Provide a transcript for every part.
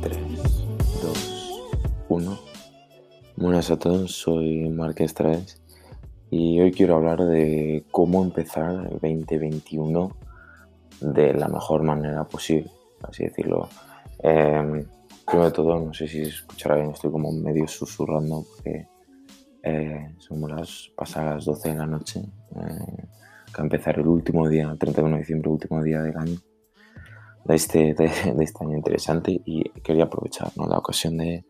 3, 2, 1. Buenas a todos, soy Marqués Traes y hoy quiero hablar de cómo empezar el 2021 de la mejor manera posible, así decirlo. Eh, primero de todo, no sé si escuchará bien, estoy como medio susurrando porque eh, son las pasadas las 12 de la noche, eh, que empezar el último día, el 31 de diciembre, último día del año, de este, de, de este año interesante y quería aprovechar ¿no? la ocasión de,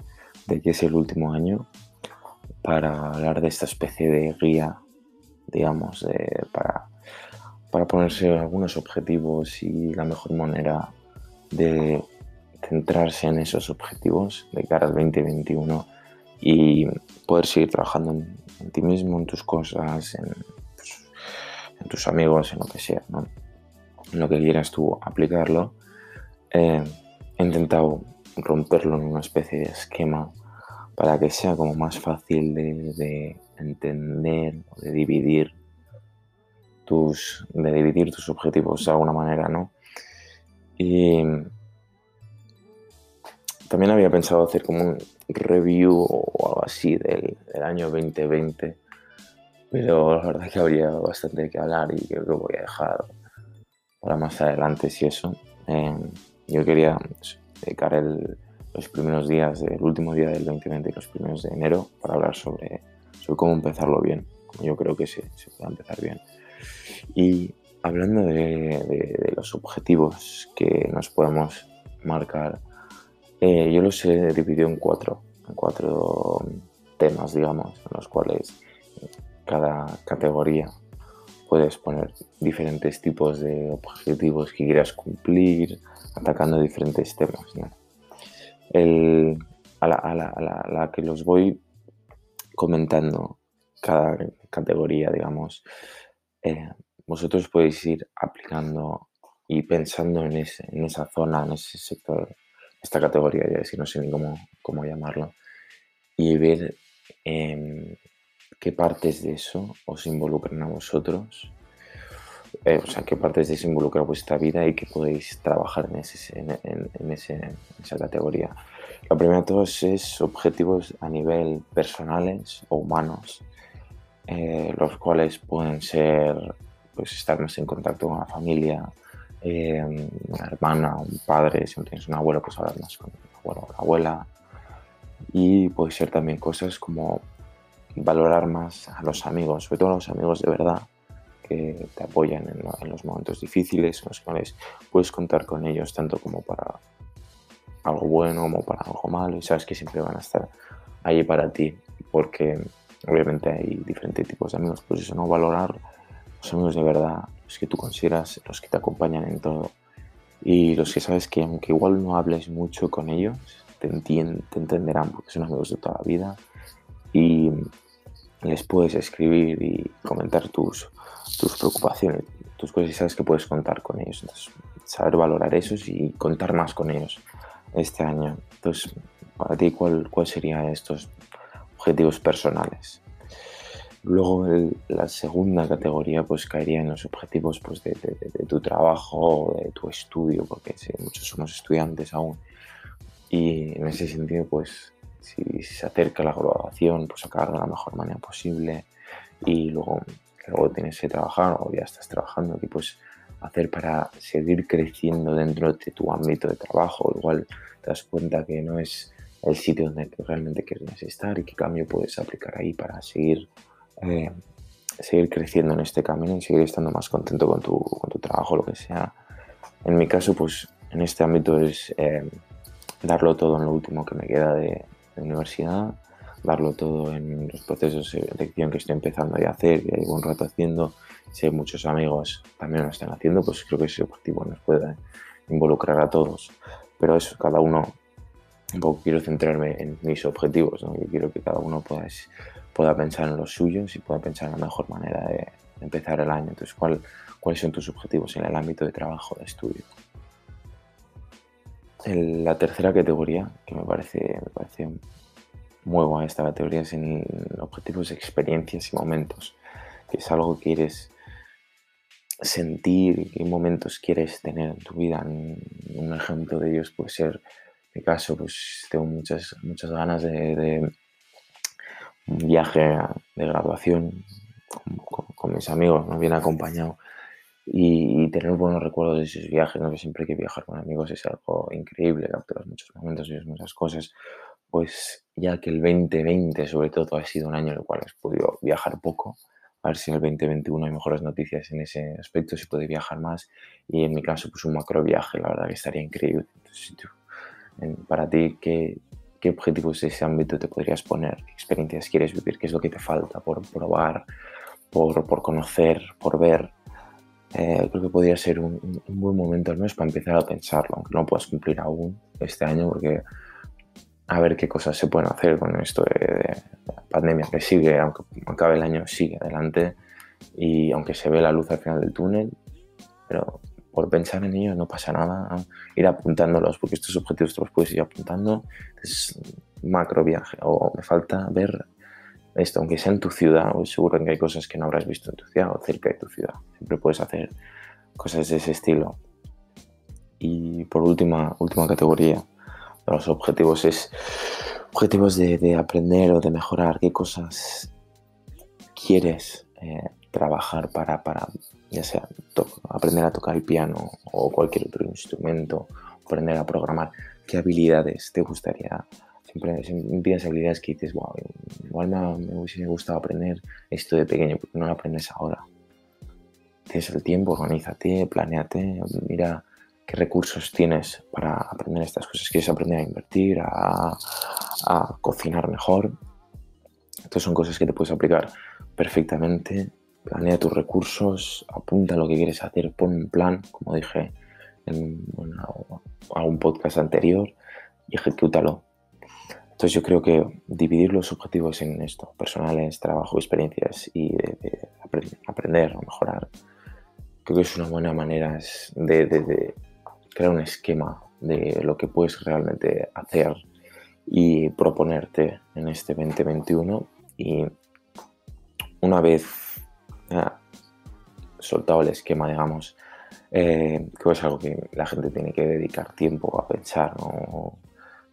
de que es el último año para hablar de esta especie de guía, digamos, para, para ponerse algunos objetivos y la mejor manera de centrarse en esos objetivos de cara al 2021 y poder seguir trabajando en, ti mismo, en tus cosas, en, pues, en tus amigos, en lo que sea, ¿no? En lo que quieras tú aplicarlo. Eh, he intentado romperlo en una especie de esquema para que sea como más fácil de, de entender de dividir tus de dividir tus objetivos de alguna manera, ¿no? Y también había pensado hacer como un review o algo así del, del año 2020, pero la verdad que habría bastante que hablar y creo que voy a dejar para más adelante si eso. Eh, yo quería dedicar el- los primeros días, del último día del 2020 y los primeros de enero para hablar sobre, sobre cómo empezarlo bien, como yo creo que se, se puede empezar bien. Y hablando de, de- de los objetivos que nos podemos marcar, eh, yo los he dividido en cuatro, en cuatro temas, digamos, en los cuales cada categoría puedes poner diferentes tipos de objetivos que quieras cumplir, atacando diferentes temas. El- a, la, a la- a la- la que los voy comentando cada categoría, digamos, eh, vosotros podéis ir aplicando y pensando en, ese, en esa zona, en ese sector, esta categoría, ya si no sé ni cómo, cómo llamarlo, y ver em, qué partes de eso os involucran a vosotros, eh, o sea, qué partes de eso involucra vuestra vida y qué podéis trabajar en, ese, en, en- en ese- esa categoría. Lo primero de todos es objetivos a nivel personales o humanos, eh, los cuales pueden ser pues, estar más en contacto con la familia, eh, una hermana, un padre, si no tienes un abuelo, pues hablar más con el abuelo o la abuela. Y puede ser también cosas como valorar más a los amigos, sobre todo a los amigos de verdad, que te apoyan en, en los momentos difíciles, en los cuales puedes contar con ellos tanto como para algo bueno como para algo malo y sabes que siempre van a estar ahí para ti porque obviamente hay diferentes tipos de amigos, pues eso, ¿no? Valorar los amigos de verdad, los que tú consideras, los que te acompañan en todo y los que sabes que aunque igual no hables mucho con ellos, te, entien- te entenderán porque son amigos de toda la vida y les puedes escribir y comentar tus, tus preocupaciones, tus cosas y sabes que puedes contar con ellos. Entonces, saber valorar esos y contar más con ellos este año. Entonces, para ti, ¿cuál, cuál serían estos objetivos personales? Luego, el- la segunda categoría pues caería en los objetivos pues, de, de- de- tu trabajo, de tu estudio, porque sí, muchos somos estudiantes aún. Y en ese sentido, pues, si se acerca la graduación, pues acabar de la mejor manera posible. Y luego, luego tienes que trabajar o ya estás trabajando, que pues hacer para seguir creciendo dentro de tu ámbito de trabajo. Igual te das cuenta que no es el sitio donde realmente querías estar y qué cambio puedes aplicar ahí para seguir, eh, seguir creciendo en este camino y seguir estando más contento con tu, con tu trabajo, lo que sea. En mi caso, pues en este ámbito es eh, darlo todo en lo último que me queda de, de universidad, darlo todo en los procesos de elección que estoy empezando a hacer, que llevo un rato haciendo, si hay muchos amigos también lo están haciendo, pues creo que ese objetivo nos puede involucrar a todos. Pero eso, cada uno, un poco quiero centrarme en mis objetivos, ¿no? Yo quiero que cada uno pueda, pueda pensar en los suyos y pueda pensar en la mejor manera de empezar el año. Entonces, ¿cuál, ¿cuáles son tus objetivos en el ámbito de trabajo, de estudio? El- la tercera categoría, que me parece, me parece muevo a esta categoría sin objetivos, experiencias y momentos, que es algo que quieres sentir, qué momentos quieres tener en tu vida. Un ejemplo de ellos puede ser, en mi caso, pues tengo muchas, muchas ganas de, un viaje de graduación con, mis amigos, ¿no? bien acompañado y, tener buenos recuerdos de esos viajes, ¿no? siempre que viajar con amigos es algo increíble, capturas muchos momentos y muchas cosas, pues ya que el 2020 sobre todo ha sido un año en el cual has podido viajar poco, a ver si en el 2021 hay mejores noticias en ese aspecto, si puede viajar más y en mi caso pues un macro viaje, la verdad que estaría increíble. Para ti, ¿qué, ¿qué objetivos de ese ámbito te podrías poner? ¿Qué experiencias quieres vivir? ¿Qué es lo que te falta por probar, por, por conocer, por ver? Eh, creo que podría ser un, buen momento al menos para empezar a pensarlo, aunque no puedas cumplir aún este año, porque a ver qué cosas se pueden hacer con esto de, la pandemia que sigue, aunque acabe el año, sigue adelante y aunque se ve la luz al final del túnel, pero por pensar en ello no pasa nada, ir apuntándolos, porque estos objetivos te los puedes ir apuntando, es macro viaje, o me falta ver esto, aunque sea en tu ciudad, seguro que hay cosas que no habrás visto en tu ciudad o cerca de tu ciudad. Siempre puedes hacer cosas de ese estilo. Y por última, última categoría de los objetivos es objetivos de, aprender o de mejorar. ¿Qué cosas quieres eh, trabajar para, para, ya sea aprender a tocar el piano o cualquier otro instrumento, aprender a programar? ¿Qué habilidades te gustaría siempre, siempre habilidades que dices, wow, igual me, me hubiese gustado aprender esto de pequeño, porque no lo aprendes ahora. Tienes el tiempo, organízate, planeate, mira qué recursos tienes para aprender estas cosas. ¿Quieres aprender a invertir, a, a cocinar mejor? Entonces son cosas que te puedes aplicar perfectamente. Planea tus recursos, apunta lo que quieres hacer, pon un plan, como dije en, un podcast anterior, y ejecútalo. Entonces yo creo que dividir los objetivos en esto, personales, trabajo, experiencias y de, aprender o mejorar, creo que es una buena manera de, crear un esquema de lo que puedes realmente hacer y proponerte en este 2021 y una vez soltado el esquema, digamos, eh, que es algo que la gente tiene que dedicar tiempo a pensar,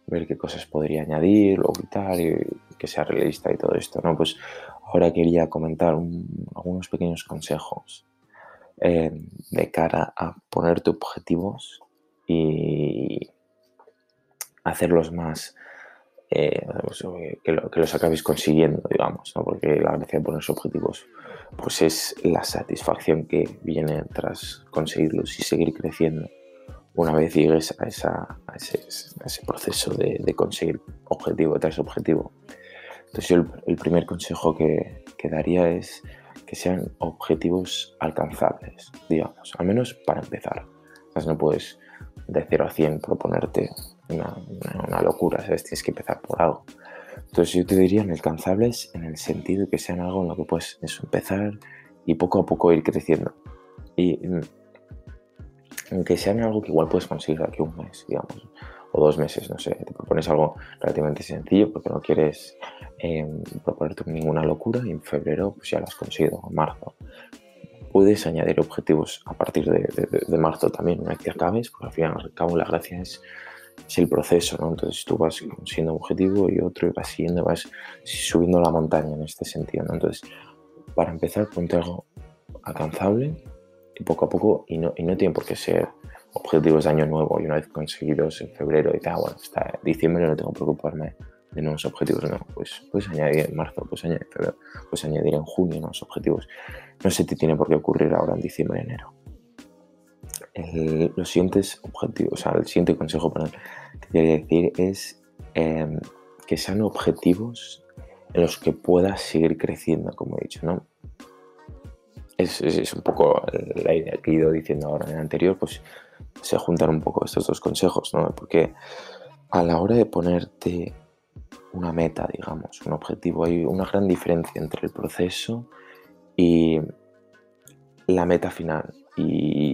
ver qué cosas podría añadir o quitar y que sea realista y todo esto, ¿no? Pues ahora quería comentar algunos pequeños consejos eh, de cara a ponerte objetivos y hacerlos más eh, pues, que, los acabéis consiguiendo, digamos, ¿no? porque la gracia de ponerse objetivos pues es la satisfacción que viene tras conseguirlos y seguir creciendo una vez llegues a, ese, proceso de, conseguir objetivo tras objetivo. Entonces yo el, primer consejo que, daría es que sean objetivos alcanzables, digamos, al menos para empezar. no puedes de 0 a 100 proponerte una, locura, ¿sabes? tienes que empezar por algo. Entonces yo te diría alcanzables en el sentido de que sean algo en lo que puedes empezar y poco a poco ir creciendo. Y mm, aunque sean algo que igual puedes conseguir aquí un mes, digamos, o dos meses, no sé, te propones algo relativamente sencillo porque no quieres eh, proponerte ninguna locura y en febrero pues ya lo has conseguido, en marzo. Puedes añadir objetivos a partir de, marzo también, una vez que acabes, porque al fin y al cabo la gracia es, el proceso, ¿no? Entonces tú vas consiguiendo un objetivo y otro y vas siguiendo, vas subiendo la montaña en este sentido, ¿no? Entonces, para empezar, ponte algo alcanzable poco a poco, y no, y no tienen por qué ser objetivos de año nuevo y una vez conseguidos en febrero y tal, bueno, hasta diciembre no tengo que preocuparme de nuevos objetivos, no, pues puedes añadir en marzo, puedes añadir en febrero, puedes añadir en junio nuevos objetivos. No se te tiene por qué ocurrir ahora en diciembre, enero. Los siguientes objetivos, o sea, el siguiente consejo perdón, que quería decir es em, que sean objetivos en los que puedas seguir creciendo, como he dicho, ¿no? es, un poco la idea que he ido diciendo ahora en el anterior, pues se juntan un poco estos dos consejos, ¿no? Porque a la hora de ponerte una meta, digamos, un objetivo, hay una gran diferencia entre el proceso y la meta final. Y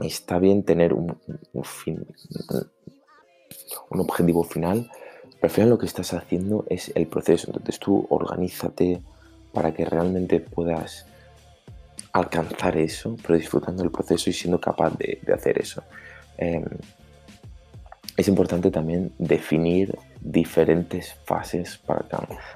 está bien tener un, un objetivo final, Pero al final lo que estás haciendo es el proceso. Entonces tú organízate para que realmente puedas alcanzar eso, pero disfrutando del proceso y siendo capaz de, de hacer eso. Eh, es importante también definir diferentes fases para,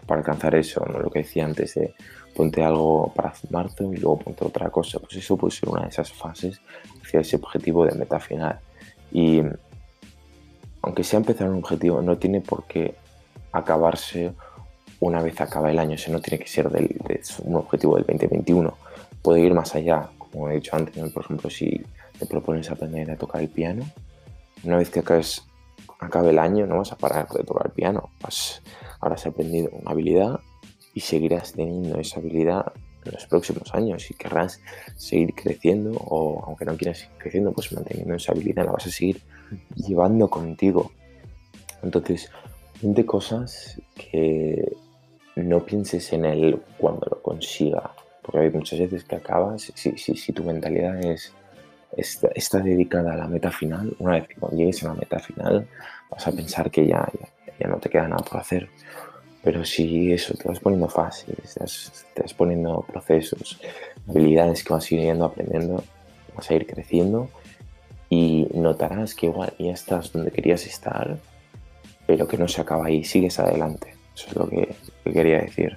para alcanzar eso, ¿no? lo que decía antes de ponte algo para marzo y luego ponte otra cosa, pues eso puede ser una de esas fases hacia ese objetivo de meta final. Y aunque sea empezar un objetivo, no tiene por qué acabarse una vez acaba el año, o no tiene que ser del, de un objetivo del 2021, puede ir más allá, como he dicho antes, por ejemplo, si te propones aprender a tocar el piano, una vez que acabes, acabe el año no vas a parar de tocar el piano, vas, habrás aprendido una habilidad y seguirás teniendo esa habilidad en los próximos años y querrás seguir creciendo o aunque no quieras seguir creciendo, pues manteniendo esa habilidad la vas a seguir llevando contigo. Entonces, de cosas que no pienses en él cuando lo consiga, porque hay muchas veces que acabas, si, si, si tu mentalidad es está, está, dedicada a la meta final, una vez que llegues a la meta final vas a pensar que ya, ya, ya no te queda nada por hacer. Pero si eso, te vas poniendo fases, te vas poniendo procesos, habilidades que vas a ir aprendiendo, vas a ir creciendo y notarás que igual ya estás donde querías estar, pero que no se acaba ahí, sigues adelante. Eso es lo que, que quería decir.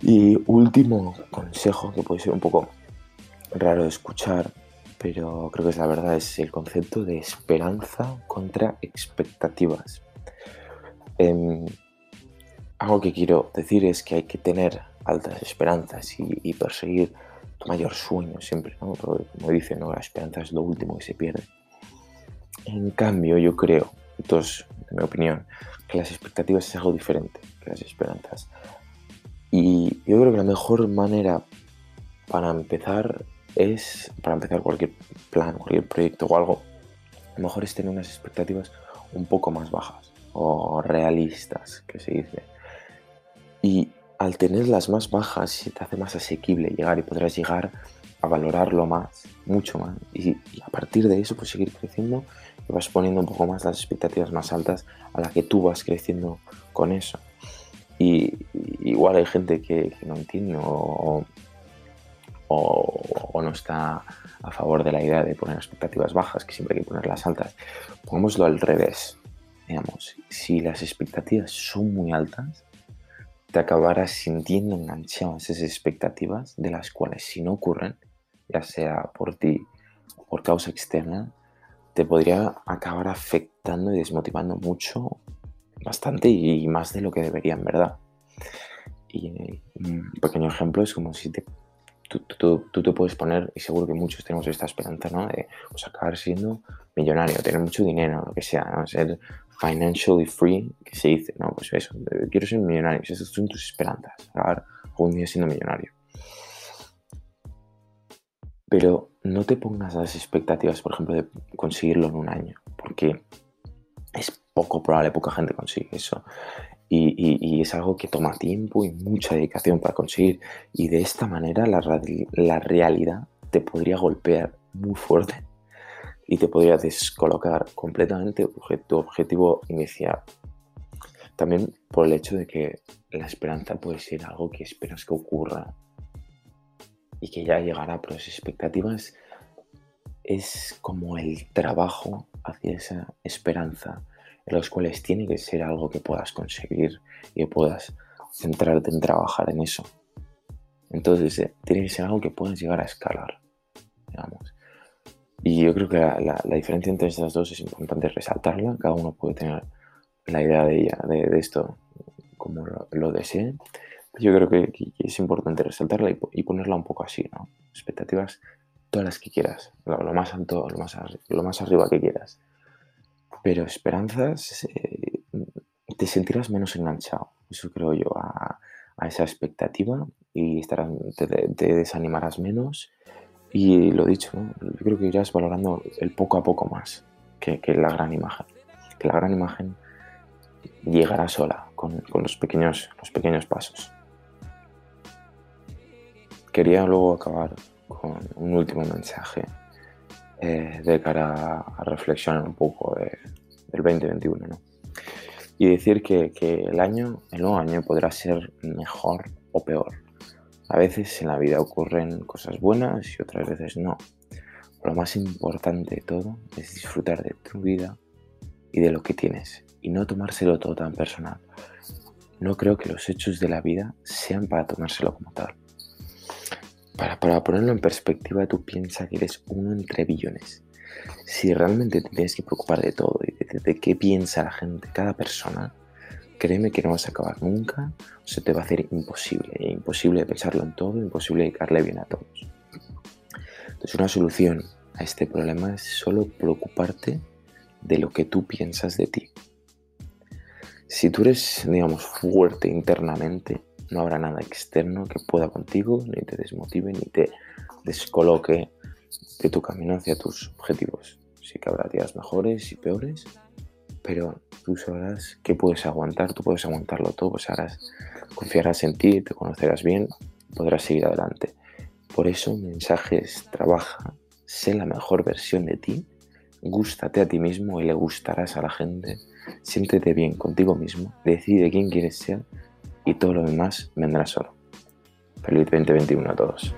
Y último consejo que puede ser un poco raro de escuchar, pero creo que es la verdad, es el concepto de esperanza contra expectativas. Eh, algo que quiero decir es que hay que tener altas esperanzas y, y perseguir tu mayor sueño siempre, ¿no? Como dicen, ¿no? la esperanza es lo último que se pierde. En cambio, yo creo, entonces, en mi opinión, que las expectativas es algo diferente que las esperanzas. Y yo creo que la mejor manera para empezar es, para empezar cualquier plan, cualquier proyecto o algo, lo mejor es tener unas expectativas un poco más bajas o realistas, que se dice. Y al tenerlas más bajas se te hace más asequible llegar y podrás llegar a valorarlo más, mucho más. Y, y, a partir de eso, pues seguir creciendo y vas poniendo un poco más las expectativas más altas a las que tú vas creciendo con eso. Y, y igual hay gente que, que no entiende o, o, o, no está a favor de la idea de poner expectativas bajas, que siempre hay que ponerlas altas. Pongámoslo al revés. Digamos, si las expectativas son muy altas, te acabarás sintiendo enganchado a esas expectativas de las cuales si no ocurren, ya sea por ti o por causa externa, te podría acabar afectando y desmotivando mucho, bastante y más de lo que debería en verdad. Y un pequeño ejemplo es como si te, tú, tú, tú, te puedes poner, y seguro que muchos tenemos esta esperanza, ¿no? De pues, acabar siendo millonario, tener mucho dinero, lo que sea, ¿no? ser financially free, que se dice, ¿no? Pues eso, quiero ser millonario, esas son tus esperanzas, acabar algún día siendo millonario. Pero no te pongas las expectativas, por ejemplo, de conseguirlo en un año, porque es poco probable, poca gente consigue eso. Y, es algo que toma tiempo y mucha dedicación para conseguir. Y de esta manera la, la realidad te podría golpear muy fuerte y te podría descolocar completamente tu objetivo inicial. También por el hecho de que la esperanza puede ser algo que esperas que ocurra y que ya llegará, pero las expectativas es como el trabajo hacia esa esperanza, los cuales tiene que ser algo que puedas conseguir y que puedas centrarte en trabajar en eso. Entonces, eh, tiene que ser algo que puedas llegar a escalar, digamos. Y yo creo que la, diferencia entre estas dos es importante resaltarla. Cada uno puede tener la idea de ella, de, esto, como lo, lo, desee. Yo creo que, es importante resaltarla y, y, ponerla un poco así, ¿no? Expectativas todas las que quieras, lo, lo más alto, lo más, lo más arriba que quieras. Pero esperanzas, eh, te sentirás menos enganchado, eso creo yo, a, a esa expectativa y estarás, te, desanimarás menos y lo dicho, ¿no? yo creo que irás valorando el poco a poco más que, que la gran imagen. Que la gran imagen llegará sola con, con, los, pequeños, los pequeños pasos. Quería luego acabar con un último mensaje eh, de cara a reflexionar un poco de, del 2021. ¿no? y decir que, el año, el nuevo año podrá ser mejor o peor. A veces en la vida ocurren cosas buenas y otras veces no. Lo más importante de todo es disfrutar de tu vida y de lo que tienes y no tomárselo todo tan personal. No creo que los hechos de la vida sean para tomárselo como tal. Para, ponerlo en perspectiva, tú piensas que eres uno entre billones. Si realmente te tienes que preocupar de todo y de, de qué piensa la gente, cada persona, créeme que no vas a acabar nunca, o se te va a hacer imposible, imposible pensarlo en todo, imposible dedicarle bien a todos. Entonces una solución a este problema es solo preocuparte de lo que tú piensas de ti. Si tú eres, digamos, fuerte internamente, no habrá nada externo que pueda contigo, ni te desmotive, ni te descoloque de tu camino hacia tus objetivos. Sí que habrá días mejores y peores, pero tú sabrás que puedes aguantar, tú puedes aguantarlo todo, pues harás, confiarás en ti, te conocerás bien, podrás seguir adelante. Por eso, mensajes, trabaja, sé la mejor versión de ti, gústate a ti mismo y le gustarás a la gente, siéntete bien contigo mismo, decide quién quieres ser y todo lo demás vendrá solo. Feliz 2021 a todos.